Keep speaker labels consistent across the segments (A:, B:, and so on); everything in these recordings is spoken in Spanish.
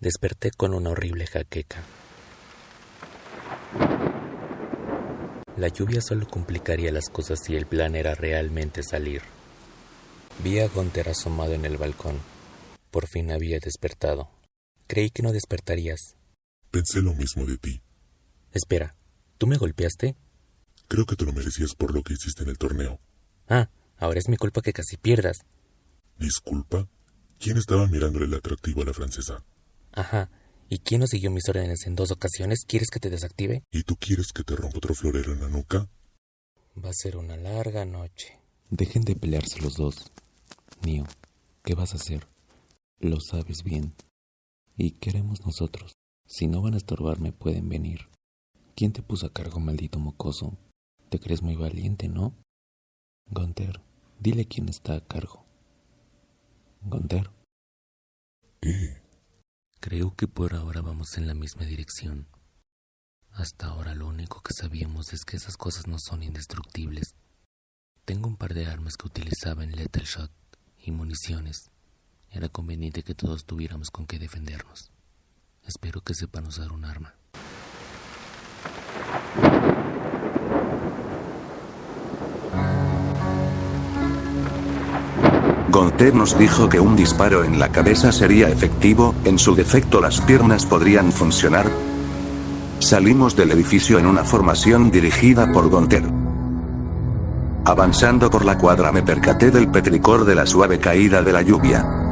A: Desperté con una horrible jaqueca. La lluvia solo complicaría las cosas si el plan era realmente salir. Vi a Gunter asomado en el balcón. Por fin había despertado. Creí que no despertarías.
B: Pensé lo mismo de ti.
A: Espera, ¿tú me golpeaste?
B: Creo que te lo merecías por lo que hiciste en el torneo.
A: Ah, ahora es mi culpa que casi pierdas.
B: ¿Disculpa? ¿Quién estaba mirándole el atractivo a la francesa?
A: Ajá. ¿Y quién no siguió mis órdenes en dos ocasiones? ¿Quieres que te desactive?
B: ¿Y tú quieres que te rompa otro florero en la nuca?
A: Va a ser una larga noche.
C: Dejen de pelearse los dos. Mío, ¿qué vas a hacer? Lo sabes bien. Y queremos nosotros. Si no van a estorbarme, pueden venir. ¿Quién te puso a cargo, maldito mocoso? Te crees muy valiente, ¿no? Gunter, dile quién está a cargo. Gunter.
B: ¿Qué?
A: Creo que por ahora vamos en la misma dirección. Hasta ahora lo único que sabíamos es que esas cosas no son indestructibles. Tengo un par de armas que utilizaba en Lethal Shot y municiones. Era conveniente que todos tuviéramos con qué defendernos. Espero que sepan usar un arma.
D: Gonter nos dijo que un disparo en la cabeza sería efectivo, en su defecto las piernas podrían funcionar. Salimos del edificio en una formación dirigida por Gonter. Avanzando por la cuadra me percaté del petricor de la suave caída de la lluvia.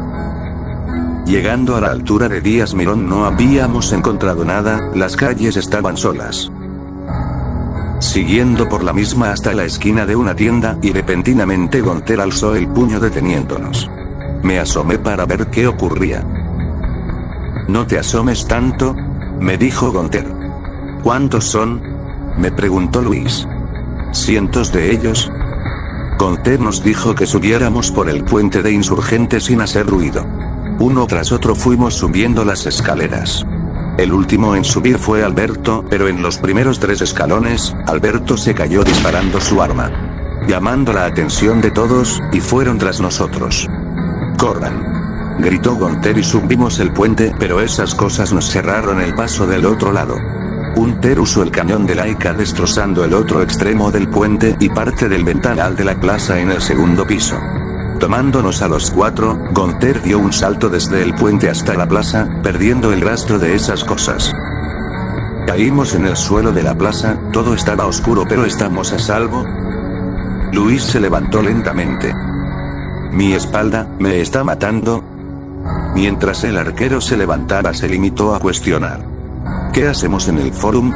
D: Llegando a la altura de Díaz Mirón no habíamos encontrado nada, las calles estaban solas siguiendo por la misma hasta la esquina de una tienda y repentinamente Gonter alzó el puño deteniéndonos. Me asomé para ver qué ocurría. No te asomes tanto, me dijo Gonter. ¿Cuántos son? me preguntó Luis. Cientos de ellos. Gonter nos dijo que subiéramos por el puente de insurgentes sin hacer ruido. Uno tras otro fuimos subiendo las escaleras. El último en subir fue Alberto, pero en los primeros tres escalones, Alberto se cayó disparando su arma. Llamando la atención de todos, y fueron tras nosotros. ¡Corran! Gritó Gonter y subimos el puente, pero esas cosas nos cerraron el paso del otro lado. Unter usó el cañón de Laika destrozando el otro extremo del puente y parte del ventanal de la plaza en el segundo piso. Tomándonos a los cuatro, Gonter dio un salto desde el puente hasta la plaza, perdiendo el rastro de esas cosas. Caímos en el suelo de la plaza, todo estaba oscuro pero estamos a salvo. Luis se levantó lentamente. Mi espalda, ¿me está matando? Mientras el arquero se levantaba se limitó a cuestionar. ¿Qué hacemos en el forum?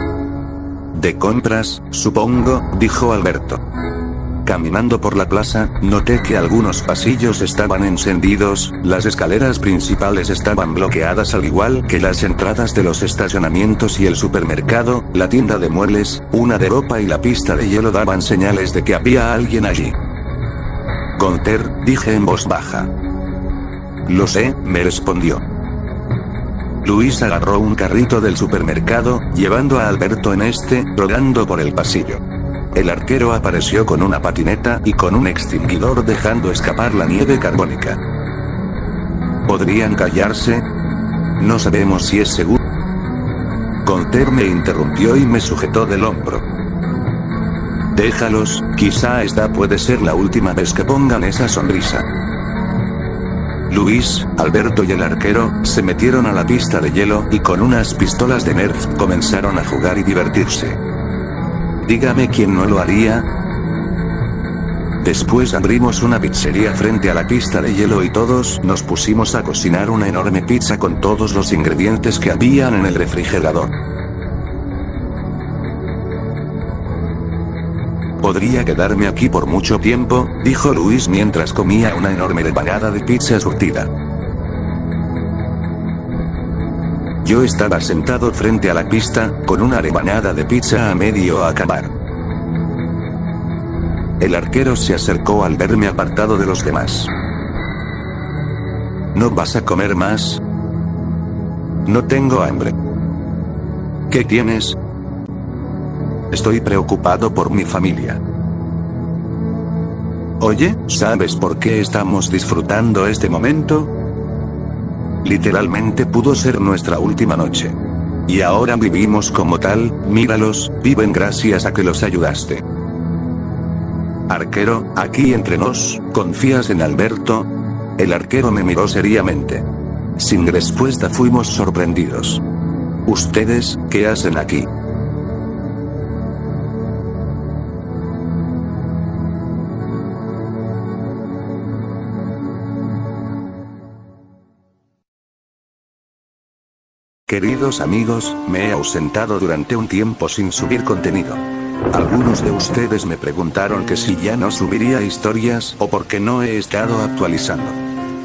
D: De compras, supongo, dijo Alberto. Caminando por la plaza, noté que algunos pasillos estaban encendidos, las escaleras principales estaban bloqueadas al igual que las entradas de los estacionamientos y el supermercado, la tienda de muebles, una de ropa y la pista de hielo daban señales de que había alguien allí. Gonter, dije en voz baja. Lo sé, me respondió. Luis agarró un carrito del supermercado, llevando a Alberto en este, rodando por el pasillo. El arquero apareció con una patineta y con un extinguidor dejando escapar la nieve carbónica. ¿Podrían callarse? No sabemos si es seguro. Conter me interrumpió y me sujetó del hombro. Déjalos, quizá esta puede ser la última vez que pongan esa sonrisa. Luis, Alberto y el arquero, se metieron a la pista de hielo y con unas pistolas de Nerf comenzaron a jugar y divertirse. Dígame quién no lo haría. Después abrimos una pizzería frente a la pista de hielo y todos nos pusimos a cocinar una enorme pizza con todos los ingredientes que habían en el refrigerador. Podría quedarme aquí por mucho tiempo, dijo Luis mientras comía una enorme rebanada de pizza surtida. Yo estaba sentado frente a la pista, con una rebanada de pizza a medio acabar. El arquero se acercó al verme apartado de los demás. ¿No vas a comer más? No tengo hambre. ¿Qué tienes? Estoy preocupado por mi familia. Oye, ¿sabes por qué estamos disfrutando este momento? Literalmente pudo ser nuestra última noche. Y ahora vivimos como tal, míralos, viven gracias a que los ayudaste. Arquero, aquí entre nos, ¿confías en Alberto? El arquero me miró seriamente. Sin respuesta fuimos sorprendidos. ¿Ustedes, qué hacen aquí? Queridos amigos, me he ausentado durante un tiempo sin subir contenido. Algunos de ustedes me preguntaron que si ya no subiría historias o por qué no he estado actualizando.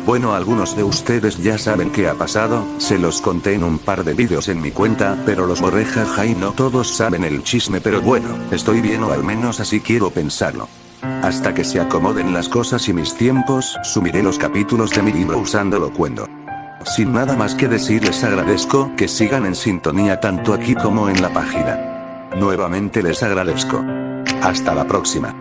D: Bueno, algunos de ustedes ya saben qué ha pasado, se los conté en un par de vídeos en mi cuenta, pero los borré jaja y no todos saben el chisme, pero bueno, estoy bien o al menos así quiero pensarlo. Hasta que se acomoden las cosas y mis tiempos, subiré los capítulos de mi libro usándolo cuando. Sin nada más que decir les agradezco que sigan en sintonía tanto aquí como en la página. Nuevamente les agradezco. Hasta la próxima.